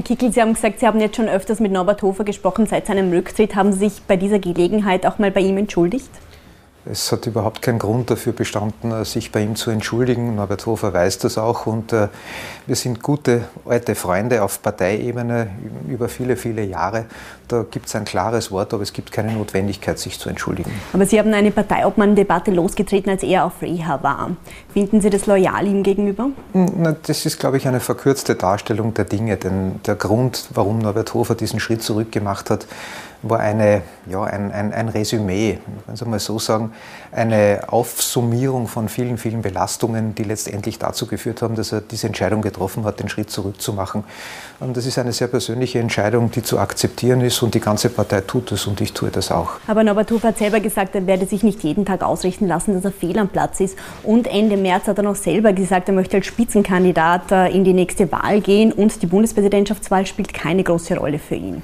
Herr Kickel, Sie haben gesagt, Sie haben jetzt schon öfters mit Norbert Hofer gesprochen seit seinem Rücktritt. Haben Sie sich bei dieser Gelegenheit auch mal bei ihm entschuldigt? Es hat überhaupt keinen Grund dafür bestanden, sich bei ihm zu entschuldigen. Norbert Hofer weiß das auch und äh, wir sind gute alte Freunde auf Parteiebene über viele, viele Jahre. Da gibt es ein klares Wort, aber es gibt keine Notwendigkeit, sich zu entschuldigen. Aber Sie haben eine Parteiobmann-Debatte losgetreten, als er auf Reha war. Finden Sie das loyal ihm gegenüber? Hm, das ist, glaube ich, eine verkürzte Darstellung der Dinge. Denn der Grund, warum Norbert Hofer diesen Schritt zurückgemacht hat, war eine, ja, ein, ein, ein Resümee, man kann mal so sagen, eine Aufsummierung von vielen, vielen Belastungen, die letztendlich dazu geführt haben, dass er diese Entscheidung getroffen hat, den Schritt zurückzumachen. Und das ist eine sehr persönliche Entscheidung, die zu akzeptieren ist und die ganze Partei tut es und ich tue das auch. Aber Norbert Hofer hat selber gesagt, er werde sich nicht jeden Tag ausrichten lassen, dass er fehl am Platz ist. Und Ende März hat er noch selber gesagt, er möchte als Spitzenkandidat äh, in die nächste Wahl gehen und die Bundespräsidentschaftswahl spielt keine große Rolle für ihn.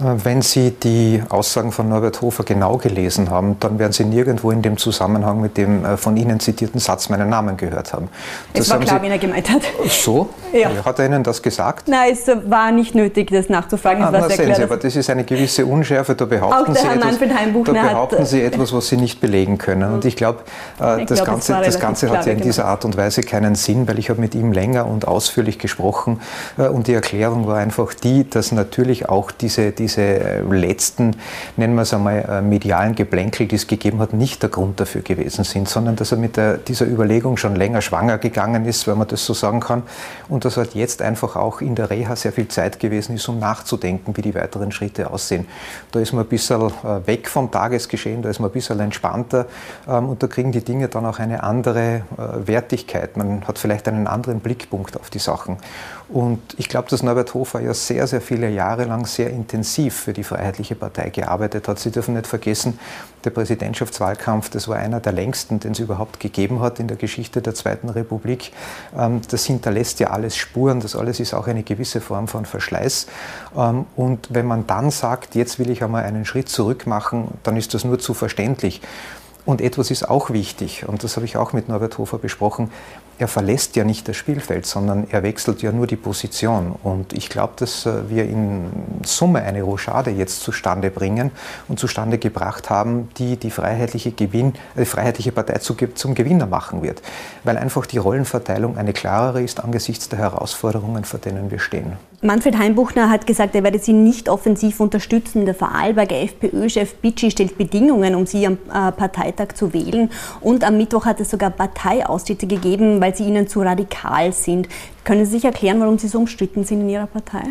Äh, wenn Sie die Aussagen von Norbert Hofer genau gelesen haben, dann werden Sie nirgendwo in dem Zusammenhang mit dem äh, von Ihnen zitierten Satz meinen Namen gehört haben. Das es war klar, Sie, wen er gemeint hat. So? Ja. Hat er Ihnen das gesagt? Nein, es war nicht nötig, das nachzufragen. Ah, na, sehen Sie, aber das ist eine gewisse Unschärfe. Da behaupten, Sie etwas, da behaupten Sie etwas, was Sie nicht belegen können. Und ich glaube, äh, das, glaub, Ganze, das Ganze hat ja in dieser Art und Weise keinen Sinn, weil ich habe mit ihm länger und ausführlich gesprochen. Und die Erklärung war einfach die, dass natürlich auch diese, diese diese äh, letzten, nennen wir es einmal, äh, medialen Geplänkel, die es gegeben hat, nicht der Grund dafür gewesen sind, sondern dass er mit der, dieser Überlegung schon länger schwanger gegangen ist, wenn man das so sagen kann, und dass halt jetzt einfach auch in der Reha sehr viel Zeit gewesen ist, um nachzudenken, wie die weiteren Schritte aussehen. Da ist man ein bisschen äh, weg vom Tagesgeschehen, da ist man ein bisschen entspannter ähm, und da kriegen die Dinge dann auch eine andere Wertigkeit. Man hat vielleicht einen anderen Blickpunkt auf die Sachen. Und ich glaube, dass Norbert Hofer ja sehr, sehr viele Jahre lang sehr intensiv für die Freiheitliche Partei gearbeitet hat. Sie dürfen nicht vergessen, der Präsidentschaftswahlkampf, das war einer der längsten, den es überhaupt gegeben hat in der Geschichte der Zweiten Republik. Ähm, das hinterlässt ja alles Spuren, das alles ist auch eine gewisse Form von Verschleiß. Ähm, und wenn man dann sagt, jetzt will ich einmal einen Schritt zurück machen, dann ist das nur zu verständlich. Und etwas ist auch wichtig, und das habe ich auch mit Norbert Hofer besprochen, er verlässt ja nicht das Spielfeld, sondern er wechselt ja nur die Position. Und ich glaube, dass äh, wir in Summe eine Rochade jetzt zustande bringen und zustande gebracht haben, die die Freiheitliche, Gewinn, äh, die Freiheitliche Partei zu, zum Gewinner machen wird. Weil einfach die Rollenverteilung eine klarere ist angesichts der Herausforderungen, vor denen wir stehen. Manfred Heimbuchner hat gesagt, er werde sie nicht offensiv unterstützen. Der Vorarlberger FPÖ-Chef Bitschi stellt Bedingungen, um sie am äh, Parteitag zu wählen. Und am Mittwoch hat es sogar Parteiaustritte gegeben, weil sie ihnen zu radikal sind. Können Sie sich erklären, warum Sie so umstritten sind in Ihrer Partei?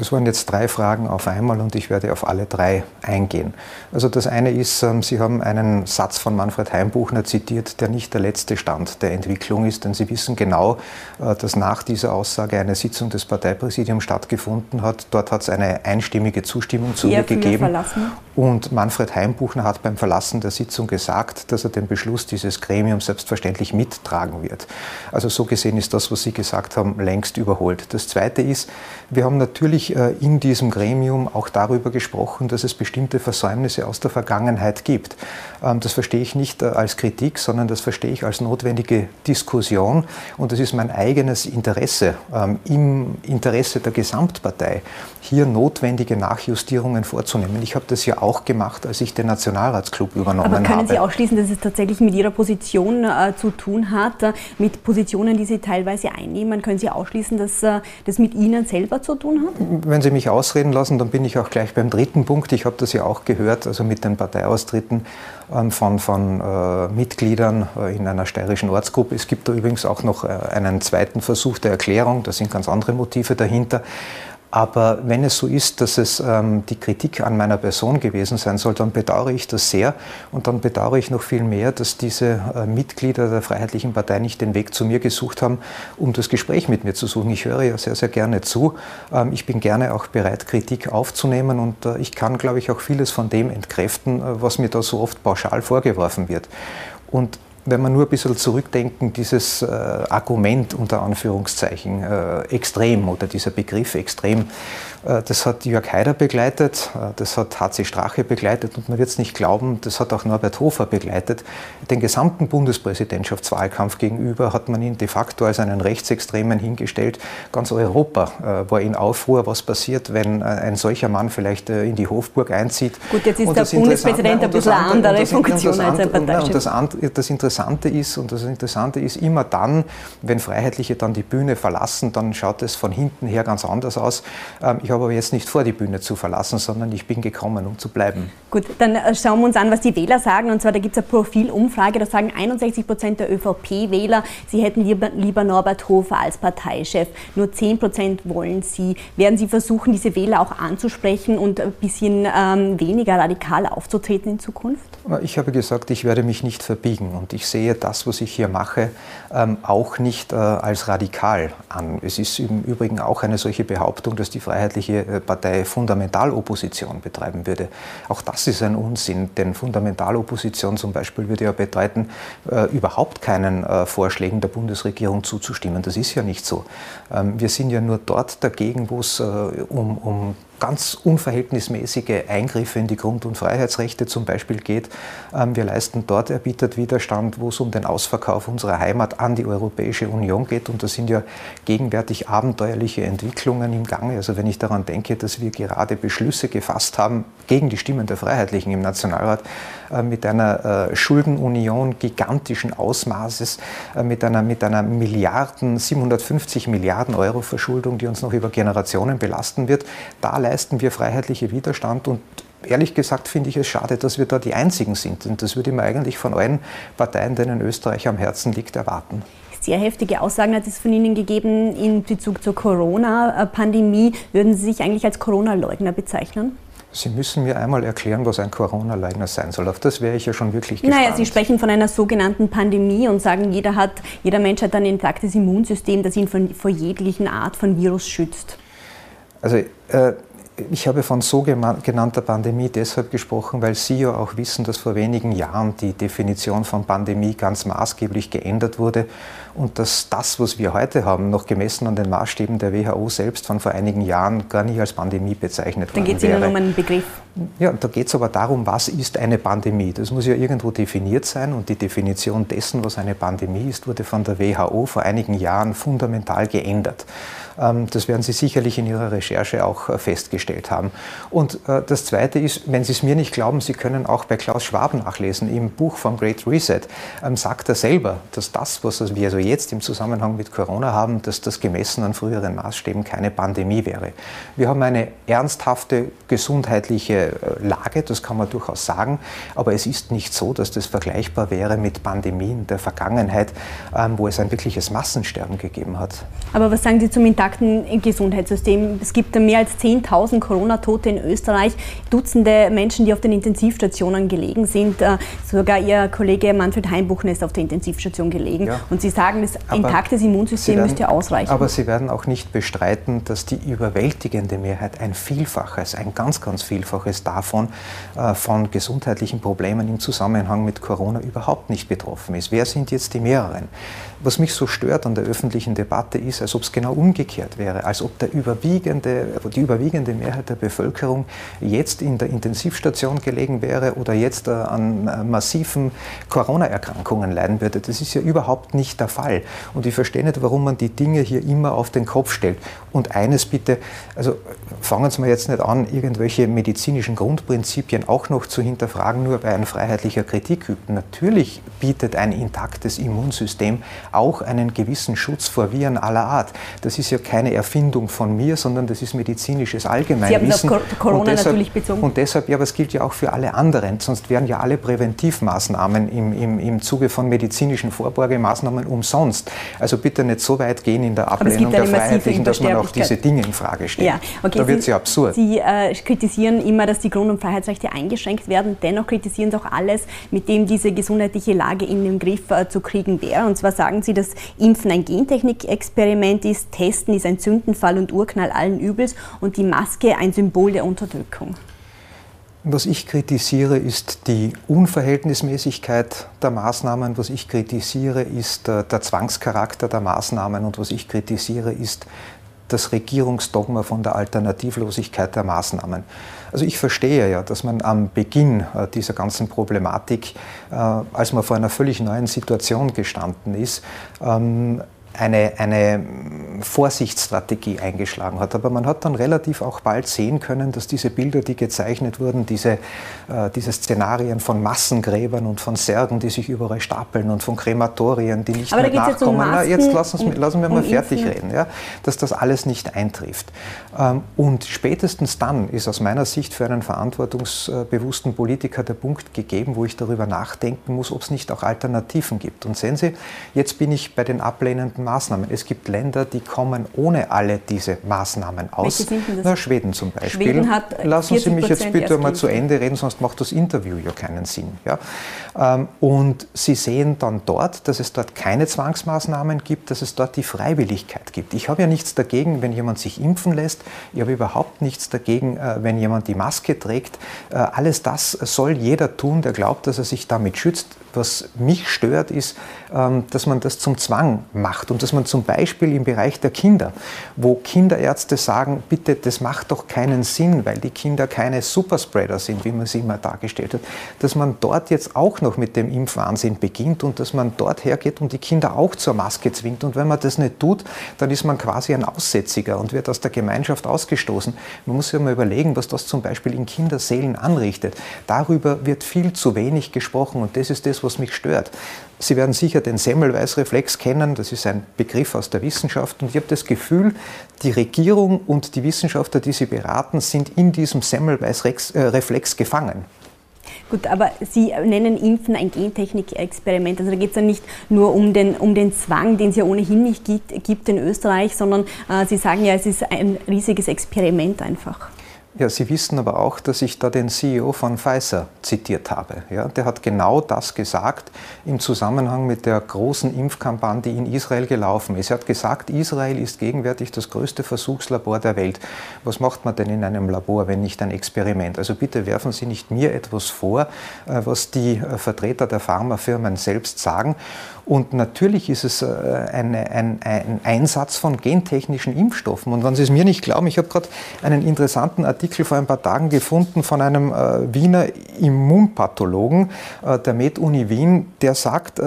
Das waren jetzt drei Fragen auf einmal und ich werde auf alle drei eingehen. Also das eine ist, ähm, Sie haben einen Satz von Manfred Heimbuchner zitiert, der nicht der letzte Stand der Entwicklung ist, denn Sie wissen genau, äh, dass nach dieser Aussage eine Sitzung des Parteipräsidiums stattgefunden hat. Dort hat es eine einstimmige Zustimmung zu ihr gegeben. Verlassen. Und Manfred Heimbuchner hat beim Verlassen der Sitzung gesagt, dass er den Beschluss dieses Gremiums selbstverständlich mittragen wird. Also so gesehen ist das, was Sie gesagt haben, längst überholt. Das Zweite ist, wir haben natürlich äh, in diesem Gremium auch darüber gesprochen, dass es bestimmte Versäumnisse aus der Vergangenheit gibt. Ähm, das verstehe ich nicht äh, als Kritik, sondern das verstehe ich als notwendige Diskussion. Und es ist mein eigenes Interesse, ähm, im Interesse der Gesamtpartei, hier notwendige Nachjustierungen vorzunehmen. Ich habe das ja auch gemacht, als ich den Nationalratsclub übernommen habe. Aber können habe. Sie ausschließen, dass es tatsächlich mit Ihrer Position äh, zu tun hat, äh, mit Positionen, die Sie teilweise einnehmen? Können Sie ausschließen, dass äh, das mit Ihnen selber zu tun hat? Wenn Sie mich ausreden lassen, dann bin ich auch gleich beim dritten Punkt. Ich habe das ja auch gehört, also mit den Parteiaustritten ähm, von, von äh, Mitgliedern äh, in einer steirischen Ortsgruppe. Es gibt da übrigens auch noch äh, einen zweiten Versuch der Erklärung, da sind ganz andere Motive dahinter. Aber wenn es so ist, dass es ähm, die Kritik an meiner Person gewesen sein soll, dann bedauere ich das sehr. Und dann bedauere ich noch viel mehr, dass diese äh, Mitglieder der Freiheitlichen Partei nicht den Weg zu mir gesucht haben, um das Gespräch mit mir zu suchen. Ich höre ja sehr, sehr gerne zu. Ähm, ich bin gerne auch bereit, Kritik aufzunehmen. Und äh, ich kann, glaube ich, auch vieles von dem entkräften, äh, was mir da so oft pauschal vorgeworfen wird. Und wenn wir nur ein bisschen zurückdenken, dieses äh, Argument unter Anführungszeichen äh, extrem oder dieser Begriff extrem, äh, das hat Jörg Haider begleitet, äh, das hat HC Strache begleitet und man wird es nicht glauben, das hat auch Norbert Hofer begleitet. Den gesamten Bundespräsidentschaftswahlkampf gegenüber hat man ihn de facto als einen Rechtsextremen hingestellt. Ganz Europa äh, war in Aufruhr, was passiert, wenn ein solcher Mann vielleicht in die Hofburg einzieht. Gut, jetzt ist der Bundespräsident ein bisschen andere Funktion als ein Parteichef. Und das Interessante ist, und das Interessante ist immer dann, wenn Freiheitliche dann die Bühne verlassen, dann schaut es von hinten her ganz anders aus. Ähm, ich habe aber jetzt nicht vor, die Bühne zu verlassen, sondern ich bin gekommen, um zu bleiben. Gut, dann äh, schauen wir uns an, was die Wähler sagen. Und zwar, da gibt es eine Profilumfrage, da sagen 61 Prozent der ÖVP-Wähler, sie hätten lieber, lieber Norbert Hofer als Parteichef. Nur 10 Prozent wollen sie. Werden Sie versuchen, diese Wähler auch anzusprechen und ein bisschen ähm, weniger radikal aufzutreten in Zukunft? Ich habe gesagt, ich werde mich nicht verbiegen und ich sehe das, was ich hier mache, ähm, auch nicht äh, als radikal an. Es ist im Übrigen auch eine solche Behauptung, dass die Freiheitliche äh, Partei Fundamentalopposition betreiben würde. Auch das ist ein Unsinn, denn Fundamentalopposition zum Beispiel würde ja bedeuten, äh, überhaupt keinen Vorschlägen der Bundesregierung zuzustimmen. Das ist ja nicht so. Ähm, wir sind ja nur dort dagegen, wo es um, um ganz unverhältnismäßige Eingriffe in die Grund- und Freiheitsrechte zum Beispiel geht. Ähm, wir leisten dort erbittert Widerstand, wo es um den Ausverkauf unserer Heimat an die Europäische Union geht. Und da sind ja gegenwärtig abenteuerliche Entwicklungen im Gange. Also wenn ich daran denke, dass wir gerade Beschlüsse gefasst haben gegen die Stimmen der Freiheitlichen im Nationalrat mit einer äh, Schuldenunion gigantischen Ausmaßes, äh, mit einer, mit einer Milliarden, 750 Milliarden Euro Verschuldung, die uns noch über Generationen belasten wird. Da leisten wir freiheitliche Widerstand und ehrlich gesagt finde ich es schade, dass wir da die Einzigen sind. Und das würde man eigentlich von allen Parteien, denen Österreich am Herzen liegt, erwarten. Sehr heftige Aussagen hat es von Ihnen gegeben in Bezug zur Corona-Pandemie. Würden Sie sich eigentlich als Corona-Leugner bezeichnen? Sie müssen mir einmal erklären, was ein Corona-Leugner sein soll. Auf das wäre ich ja schon wirklich gespannt. Naja, Sie sprechen von einer sogenannten Pandemie und sagen, jeder, hat, jeder Mensch hat ein intaktes Immunsystem, das ihn von, vor jeglichen Art von Virus schützt. Also äh, ich habe von so genannter Pandemie deshalb gesprochen, weil Sie ja auch wissen, dass vor wenigen Jahren die Definition von Pandemie ganz maßgeblich geändert wurde und dass das, was wir heute haben, noch gemessen an den Maßstäben der WHO selbst von vor einigen Jahren gar nicht als Pandemie bezeichnet Dann geht es Ihnen um einen Begriff. Ja, da geht es aber darum, was ist eine Pandemie. Das muss ja irgendwo definiert sein und die Definition dessen, was eine Pandemie ist, wurde von der WHO vor einigen Jahren fundamental geändert. Ähm, das werden Sie sicherlich in Ihrer Recherche auch äh, festgestellt haben. Und äh, das Zweite ist, wenn Sie es mir nicht glauben, Sie können auch bei Klaus Schwab nachlesen. Im Buch vom Great Reset ähm, sagt er selber, dass das, was wir also jetzt im Zusammenhang mit Corona haben, dass das gemessen an früheren Maßstäben keine Pandemie wäre. Wir haben eine ernsthafte gesundheitliche äh, Lage, das kann man durchaus sagen, aber es ist nicht so, dass das vergleichbar wäre mit Pandemien der Vergangenheit, ähm, wo es ein wirkliches Massensterben gegeben hat. Aber was sagen Sie zum Intakt intakten Gesundheitssystem. Es gibt mehr als 10.000 Corona-Tote in Österreich, Dutzende Menschen, die auf den Intensivstationen gelegen sind. Äh, sogar Ihr Kollege Manfred Heimbuchner ist auf der Intensivstation gelegen. Ja. Und Sie sagen, das aber intaktes Immunsystem werden, müsste ausreichen. Aber Sie werden auch nicht bestreiten, dass die überwältigende Mehrheit ein Vielfaches, ein ganz, ganz Vielfaches davon äh, von gesundheitlichen Problemen im Zusammenhang mit Corona überhaupt nicht betroffen ist. Wer sind jetzt die mehreren? Was mich so stört an der öffentlichen Debatte ist, als ob es genau umgekehrt wäre, als ob der überwiegende, die überwiegende Mehrheit der Bevölkerung jetzt in der Intensivstation gelegen wäre oder jetzt äh, an äh, massiven Corona-Erkrankungen leiden würde. Das ist ja überhaupt nicht der Fall. Und ich verstehe nicht, warum man die Dinge hier immer auf den Kopf stellt. Und eines bitte, also fangen Sie mal jetzt nicht an, irgendwelche medizinischen Grundprinzipien auch noch zu hinterfragen, nur bei ein freiheitlicher Kritik übt. Natürlich bietet ein intaktes Immunsystem auch einen gewissen Schutz vor Viren aller Art. Das ist ja keine Erfindung von mir, sondern das ist medizinisches Allgemeinwissen. Sie haben auf Corona deshalb, natürlich bezogen. Und deshalb, ja, aber es gilt ja auch für alle anderen, sonst wären ja alle Präventivmaßnahmen im, im, im Zuge von medizinischen Vorbeugemaßnahmen umsonst. Also bitte nicht so weit gehen in der Ablehnung der Freiheitlichen, dass man auch diese Dinge in Frage stellt. Ja, okay, da wird es ja absurd. Sie äh, kritisieren immer, dass die Grund- und Freiheitsrechte eingeschränkt werden. Dennoch kritisieren Sie auch alles, mit dem diese gesundheitliche Lage in den Griff äh, zu kriegen wäre. Und zwar sagen Sie, dass Impfen ein Gentechnik-Experiment ist, Testen ist ein Sündenfall und Urknall allen Übels und die Maske ein Symbol der Unterdrückung. Was ich kritisiere, ist die Unverhältnismäßigkeit der Maßnahmen. Was ich kritisiere, ist der, der Zwangscharakter der Maßnahmen. Und was ich kritisiere, ist das Regierungsdogma von der Alternativlosigkeit der Maßnahmen. Also ich verstehe ja, dass man am Beginn äh, dieser ganzen Problematik, äh, als man vor einer völlig neuen Situation gestanden ist, ähm, eine, eine Vorsichtsstrategie eingeschlagen hat. Aber man hat dann relativ auch bald sehen können, dass diese Bilder, die gezeichnet wurden, diese, äh, diese Szenarien von Massengräbern und von Särgen, die sich überall stapeln und von Krematorien, die nicht Aber mehr nachkommen. Jetzt, um Na, jetzt lassen, um, lassen wir mal fertig reden, ja, dass das alles nicht eintrifft. Ähm, und spätestens dann ist aus meiner Sicht für einen verantwortungsbewussten Politiker der Punkt gegeben, wo ich darüber nachdenken muss, ob es nicht auch Alternativen gibt. Und sehen Sie, jetzt bin ich bei den ablehnenden Maßnahmen. Es gibt Länder, die kommen ohne alle diese Maßnahmen aus. Na, Schweden zum Beispiel. Schweden hat Lassen Sie mich jetzt bitte mal zu Ende reden, sonst macht das Interview ja keinen Sinn. Ja? Ähm, und Sie sehen dann dort, dass es dort keine Zwangsmaßnahmen gibt, dass es dort die Freiwilligkeit gibt. Ich habe ja nichts dagegen, wenn jemand sich impfen lässt. Ich habe überhaupt nichts dagegen, äh, wenn jemand die Maske trägt. Äh, alles das soll jeder tun, der glaubt, dass er sich damit schützt. Was mich stört, ist, ähm, dass man das zum Zwang macht und dass man zum Beispiel im Bereich der Kinder, wo Kinderärzte sagen, bitte, das macht doch keinen Sinn, weil die Kinder keine Superspreader sind, wie man sie immer dargestellt hat, dass man dort jetzt auch noch mit dem Impfwahnsinn beginnt und dass man dort hergeht und die Kinder auch zur Maske zwingt. Und wenn man das nicht tut, dann ist man quasi ein Aussätziger und wird aus der Gemeinschaft ausgestoßen. Man muss sich mal überlegen, was das zum Beispiel in Kinderseelen anrichtet. Darüber wird viel zu wenig gesprochen und das ist das, was mich stört. Sie werden sicher den Semmelweis-Reflex kennen, das ist ein Begriff aus der Wissenschaft und ich habe das Gefühl, die Regierung und die Wissenschaftler, die sie beraten, sind in diesem Semmelweis-Reflex gefangen. Gut, aber Sie nennen Impfen ein Gentechnik-Experiment. Also da geht es ja nicht nur um den, um den Zwang, den es ja ohnehin nicht gibt, gibt in Österreich, sondern äh, Sie sagen ja, es ist ein riesiges Experiment einfach. Ja, Sie wissen aber auch, dass ich da den CEO von Pfizer zitiert habe. Ja, der hat genau das gesagt im Zusammenhang mit der großen Impfkampagne, die in Israel gelaufen ist. Er hat gesagt, Israel ist gegenwärtig das größte Versuchslabor der Welt. Was macht man denn in einem Labor, wenn nicht ein Experiment? Also bitte werfen Sie nicht mir etwas vor, äh, was die äh, Vertreter der Pharmafirmen selbst sagen. Und natürlich ist es äh, eine, ein, ein, Einsatz von gentechnischen Impfstoffen. Und wenn Sie es mir nicht glauben, ich habe gerade einen interessanten Artikel vor ein paar Tagen gefunden von einem äh, Wiener Immunpathologen äh, der Med-Uni Wien, der sagt,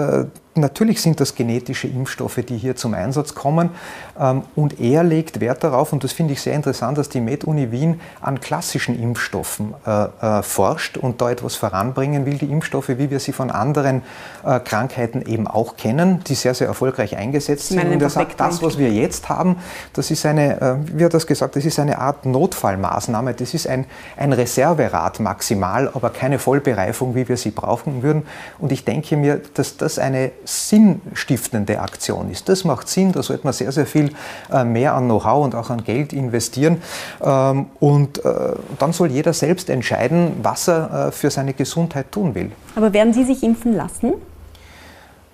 Natürlich sind das genetische Impfstoffe, die hier zum Einsatz kommen. Ähm, und er legt Wert darauf, und das finde ich sehr interessant, dass die Med-Uni Wien an klassischen Impfstoffen äh, äh, forscht und da etwas voranbringen will. Die Impfstoffe, wie wir sie von anderen äh, Krankheiten eben auch kennen, die sehr, sehr erfolgreich eingesetzt sind. Und er sagt, das, was wir jetzt haben, das ist eine, wie hat das gesagt, das ist eine Art Notfallmaßnahme. Das ist ein, ein Reserverat maximal, aber keine Vollbereifung, wie wir sie brauchen würden. Und ich denke mir, dass das eine sinnstiftende Aktion ist. Das macht Sinn, da sollte man sehr, sehr viel äh, mehr an Know-how und auch an Geld investieren. Ähm, und äh, dann soll jeder selbst entscheiden, was er äh, für seine Gesundheit tun will. Aber werden Sie sich impfen lassen?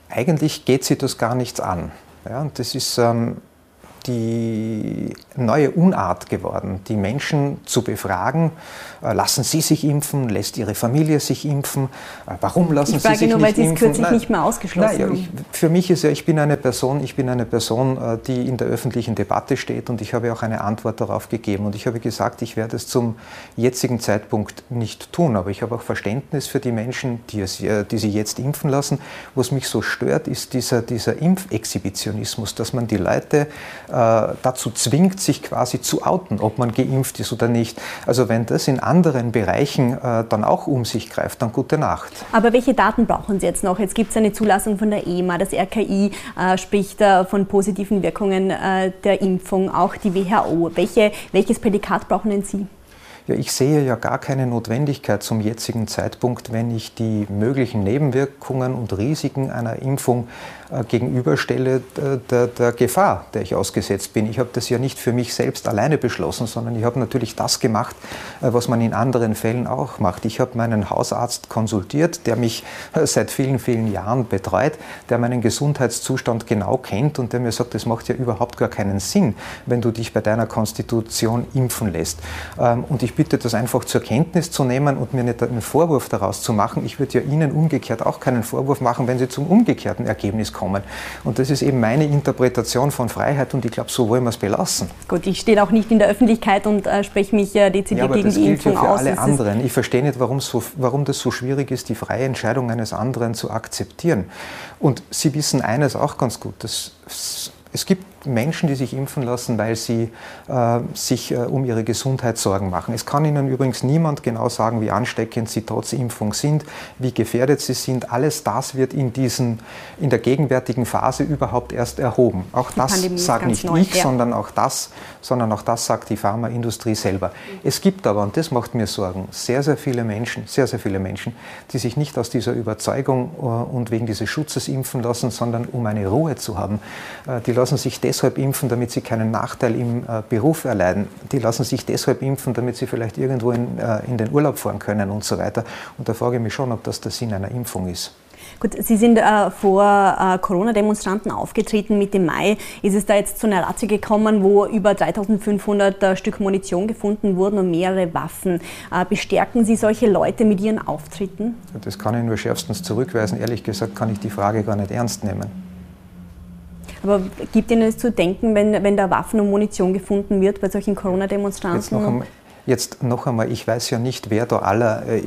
Eigentlich geht Sie das gar nichts an. Ja, das ist ähm, die neue Unart geworden, die Menschen zu befragen, äh, lassen Sie sich impfen, lässt Ihre Familie sich impfen, äh, warum lassen Sie sich nur, nicht impfen? Ich frage nur, weil Sie es kürzlich Nein. nicht mehr ausgeschlossen Nein, ja, ich, Für mich ist ja, ich bin eine Person, ich bin eine Person, äh, die in der öffentlichen Debatte steht und ich habe auch eine Antwort darauf gegeben und ich habe gesagt, ich werde es zum jetzigen Zeitpunkt nicht tun, aber ich habe auch Verständnis für die Menschen, die, es, die sie jetzt impfen lassen. Was mich so stört, ist dieser, dieser Impfexhibitionismus, dass man die Leute dazu zwingt, sich quasi zu outen, ob man geimpft ist oder nicht. Also wenn das in anderen Bereichen äh, dann auch um sich greift, dann gute Nacht. Aber welche Daten brauchen Sie jetzt noch? Jetzt gibt es eine Zulassung von der EMA, das RKI äh, spricht äh, von positiven Wirkungen äh, der Impfung, auch die WHO. Welche, welches Prädikat brauchen denn Sie? Ja, ich sehe ja gar keine Notwendigkeit zum jetzigen Zeitpunkt, wenn ich die möglichen Nebenwirkungen und Risiken einer Impfung äh, gegenüberstelle der, der, Gefahr, der ich ausgesetzt bin. Ich habe das ja nicht für mich selbst alleine beschlossen, sondern ich habe natürlich das gemacht, äh, was man in anderen Fällen auch macht. Ich habe meinen Hausarzt konsultiert, der mich äh, seit vielen, vielen Jahren betreut, der meinen Gesundheitszustand genau kennt und der mir sagt, das macht ja überhaupt gar keinen Sinn, wenn du dich bei deiner Konstitution impfen lässt. Ähm, und ich bitte das einfach zur Kenntnis zu nehmen und mir nicht einen Vorwurf daraus zu machen. Ich würde ja Ihnen umgekehrt auch keinen Vorwurf machen, wenn Sie zum umgekehrten Ergebnis kommen. Und das ist eben meine Interpretation von Freiheit und ich glaube, so wollen wir es belassen. Gut, ich stehe auch nicht in der Öffentlichkeit und äh, spreche mich äh, dezidiert ja, gegen die Impfung ja für aus. alle anderen. Ich verstehe nicht, warum, so, warum das so schwierig ist, die freie Entscheidung eines anderen zu akzeptieren. Und Sie wissen eines auch ganz gut, dass es gibt Menschen, die sich impfen lassen, weil sie äh, sich äh, um ihre Gesundheit Sorgen machen. Es kann Ihnen übrigens niemand genau sagen, wie ansteckend sie trotz Impfung sind, wie gefährdet sie sind. Alles das wird in, diesen, in der gegenwärtigen Phase überhaupt erst erhoben. Auch das sage nicht neu, ich, ja. sondern, auch das, sondern auch das sagt die Pharmaindustrie selber. Es gibt aber, und das macht mir Sorgen, sehr, sehr viele Menschen, sehr, sehr viele Menschen, die sich nicht aus dieser Überzeugung äh, und wegen dieses Schutzes impfen lassen, sondern um eine Ruhe zu haben. Äh, die lassen sich deshalb impfen, damit sie keinen Nachteil im äh, Beruf erleiden. Die lassen sich deshalb impfen, damit sie vielleicht irgendwo in, äh, in den Urlaub fahren können und so weiter. Und da frage ich mich schon, ob das der Sinn einer Impfung ist. Gut, Sie sind äh, vor äh, Corona-Demonstranten aufgetreten. Mitte Mai ist es da jetzt zu einer Razzia gekommen, wo über 3500 äh, Stück Munition gefunden wurden und mehrere Waffen. Äh, bestärken Sie solche Leute mit Ihren Auftritten? Das kann ich nur schärfstens zurückweisen. Ehrlich gesagt kann ich die Frage gar nicht ernst nehmen. Aber gibt Ihnen es zu denken, wenn, wenn da Waffen und Munition gefunden wird bei solchen Corona-Demonstranten? Jetzt noch einmal, ich weiß ja nicht, wer da aller äh,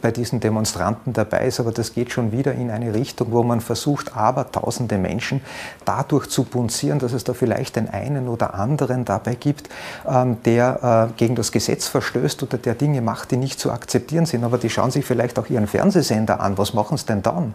bei diesen Demonstranten dabei ist, aber das geht schon wieder in eine Richtung, wo man versucht, aber tausende Menschen dadurch zu punzieren, dass es da vielleicht den einen oder anderen dabei gibt, ähm, der äh, gegen das Gesetz verstößt oder der Dinge macht, die nicht zu akzeptieren sind. Aber die schauen sich vielleicht auch ihren Fernsehsender an. Was machen sie denn dann?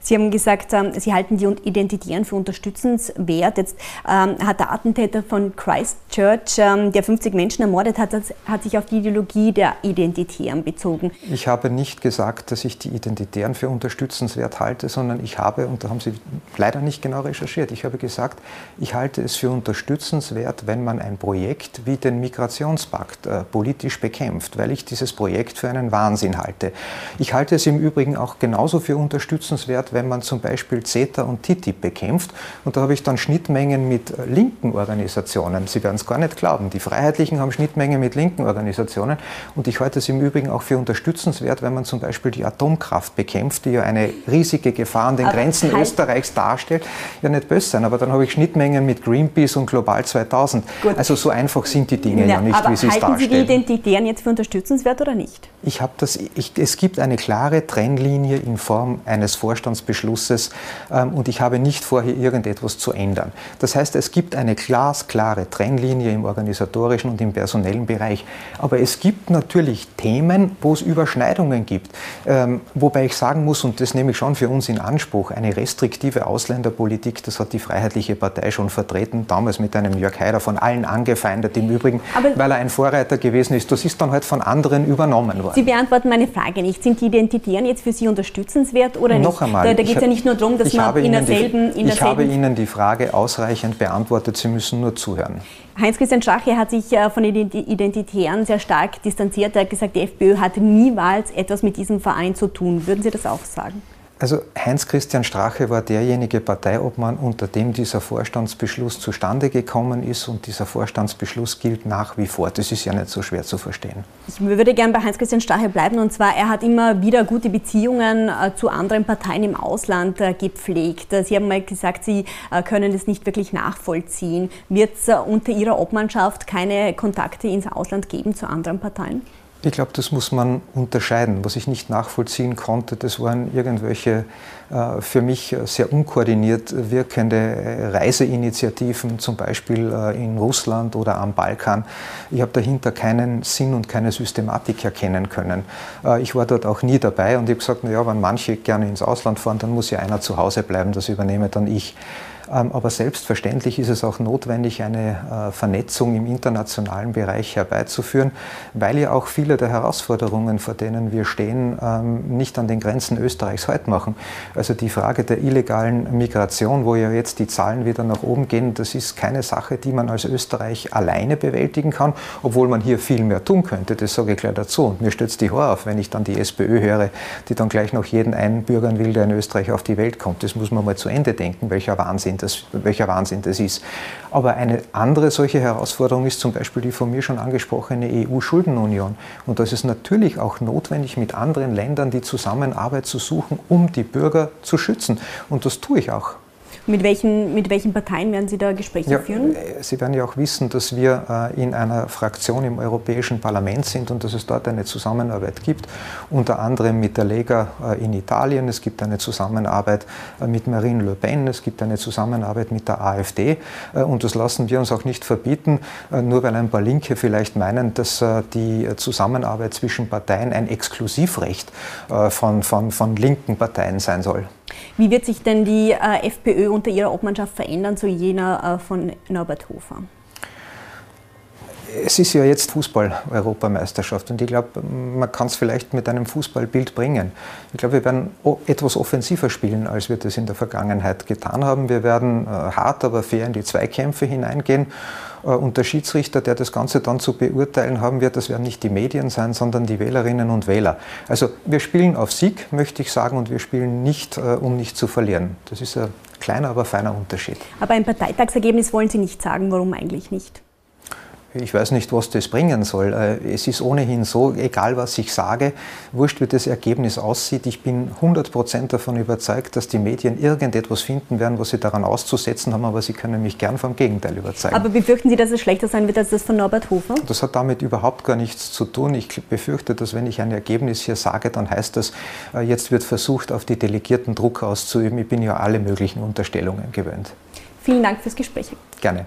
Sie haben gesagt, ähm, Sie halten die Identitären für unterstützenswert. Jetzt ähm, hat der Attentäter von Christchurch, ähm, der 50 Menschen ermordet hat, hat sich auf die Ideologie der Identitären bezogen. Ich habe nicht gesagt, dass ich die Identitären für unterstützenswert halte, sondern ich habe, und da haben Sie leider nicht genau recherchiert, ich habe gesagt, ich halte es für unterstützenswert, wenn man ein Projekt wie den Migrationspakt äh, politisch bekämpft, weil ich dieses Projekt für einen Wahnsinn halte. Ich halte es im Übrigen auch genauso für unterstützenswert, wenn man zum Beispiel CETA und TTIP bekämpft. Und da habe ich dann Schnittmengen mit äh, linken Organisationen. Sie werden es gar nicht glauben. Die Freiheitlichen haben Schnittmengen mit linken Organisationen. Und ich halte es im Übrigen auch für unterstützenswert, wenn man zum Beispiel die Atomkraft bekämpft, die ja eine riesige Gefahr an den aber Grenzen Österreichs darstellt. Ja, nicht böse sein, aber dann habe ich Schnittmengen mit Greenpeace und Global 2000. Gut. Also so einfach sind die Dinge ja, ja nicht, wie sie es darstellen. Halten Sie die Identitären jetzt für unterstützenswert oder nicht? Ich habe das, ich, es gibt eine klare Trennlinie in Form eines Vorstandsbeschlusses ähm, und ich habe nicht vor, hier irgendetwas zu ändern. Das heißt, es gibt eine glasklare Trennlinie im organisatorischen und im personellen Bereich. Aber es gibt natürlich Themen, wo es Überschneidungen gibt. Ähm, wobei ich sagen muss, und das nehme ich schon für uns in Anspruch, eine restriktive Ausländerpolitik, das hat die Freiheitliche Partei schon vertreten, damals mit einem Jörg Haider von allen angefeindet im Übrigen, Aber weil er ein Vorreiter gewesen ist. Das ist dann halt von anderen übernommen worden. Sie beantworten meine Frage nicht. Sind die Identitären jetzt für Sie unterstützenswert oder nicht? Noch einmal. Da, da geht es ja nicht nur darum, dass man in derselben... Die, in ich habe Ihnen die Frage ausreichend beantwortet. Sie müssen nur zuhören. Heinz-Christian Strache hat sich äh, von den Identitären sehr stark distanziert. Er hat gesagt, die FPÖ hatte niemals etwas mit diesem Verein zu tun. Würden Sie das auch sagen? Also Heinz-Christian Strache war derjenige Parteiobmann, unter dem dieser Vorstandsbeschluss zustande gekommen ist und dieser Vorstandsbeschluss gilt nach wie vor. Das ist ja nicht so schwer zu verstehen. Ich würde gerne bei Heinz-Christian Strache bleiben und zwar, er hat immer wieder gute Beziehungen äh, zu anderen Parteien im Ausland äh, gepflegt. Sie haben mal gesagt, Sie äh, können das nicht wirklich nachvollziehen. Wird es unter Ihrer Obmannschaft keine Kontakte ins Ausland geben zu anderen Parteien? Ich glaube, das muss man unterscheiden. Was ich nicht nachvollziehen konnte, das waren irgendwelche äh, für mich sehr unkoordiniert wirkende Reiseinitiativen, zum Beispiel äh, in Russland oder am Balkan. Ich habe dahinter keinen Sinn und keine Systematik erkennen können. Äh, ich war dort auch nie dabei und ich habe gesagt, naja, wenn manche gerne ins Ausland fahren, dann muss ja einer zu Hause bleiben, das übernehme dann ich. Ähm, aber selbstverständlich ist es auch notwendig, eine äh, Vernetzung im internationalen Bereich herbeizuführen, weil ja auch viele der Herausforderungen, vor denen wir stehen, ähm, nicht an den Grenzen Österreichs halt machen. Also die Frage der illegalen Migration, wo ja jetzt die Zahlen wieder nach oben gehen, das ist keine Sache, die man als Österreich alleine bewältigen kann, obwohl man hier viel mehr tun könnte. Das sage ich gleich dazu. Und mir stürzt die Haar auf, wenn ich dann die SPÖ höre, die dann gleich noch jeden einbürgern will, der in Österreich auf die Welt kommt. Das muss man mal zu Ende denken, welcher Wahnsinn das, welcher Wahnsinn das ist. Aber eine andere solche Herausforderung ist zum Beispiel die von mir schon angesprochene EU-Schuldenunion. Und da ist natürlich auch notwendig, mit anderen Ländern die Zusammenarbeit zu suchen, um die Bürger zu schützen. Und das tue ich auch. Mit welchen, mit welchen Parteien werden Sie da Gespräche ja, führen? Äh, Sie werden ja auch wissen, dass wir äh, in einer Fraktion im Europäischen Parlament sind und dass es dort eine Zusammenarbeit gibt, unter anderem mit der Lega äh, in Italien. Es gibt eine Zusammenarbeit mit Marine Le Pen, es gibt eine Zusammenarbeit mit der AfD und das lassen wir uns auch nicht verbieten, nur weil ein paar Linke vielleicht meinen, dass die Zusammenarbeit zwischen Parteien ein Exklusivrecht von, von, von linken Parteien sein soll. Wie wird sich denn die äh, FPÖ unter ihrer Obmannschaft verändern zu jener äh, von Norbert Hofer? Es ist ja jetzt Fußball-Europameisterschaft und ich glaube, man kann es vielleicht mit einem Fußballbild bringen. Ich glaube, wir werden etwas offensiver spielen, als wir das in der Vergangenheit getan haben. Wir werden äh, hart, aber fair in die Zweikämpfe hineingehen und der Schiedsrichter, der das Ganze dann zu beurteilen haben wird, das werden nicht die Medien sein, sondern die Wählerinnen und Wähler. Also wir spielen auf Sieg, möchte ich sagen, und wir spielen nicht, äh, um nicht zu verlieren. Das ist ein kleiner, aber feiner Unterschied. Aber ein Parteitagsergebnis wollen Sie nicht sagen, warum eigentlich nicht? Ich weiß nicht, was das bringen soll. Äh, es ist ohnehin so, egal was ich sage, wurscht wie das Ergebnis aussieht, ich bin 100% davon überzeugt, dass die Medien irgendetwas finden werden, was sie daran auszusetzen haben, aber sie können mich gern vom Gegenteil überzeugen. Aber befürchten Sie, dass es schlechter sein wird als das von Norbert Hofer? Das hat damit überhaupt gar nichts zu tun. Ich befürchte, dass wenn ich ein Ergebnis hier sage, dann heißt das, äh, jetzt wird versucht, auf die Delegierten Druck auszuüben. Ich bin ja alle möglichen Unterstellungen gewöhnt. Vielen Dank fürs Gespräch. Gerne.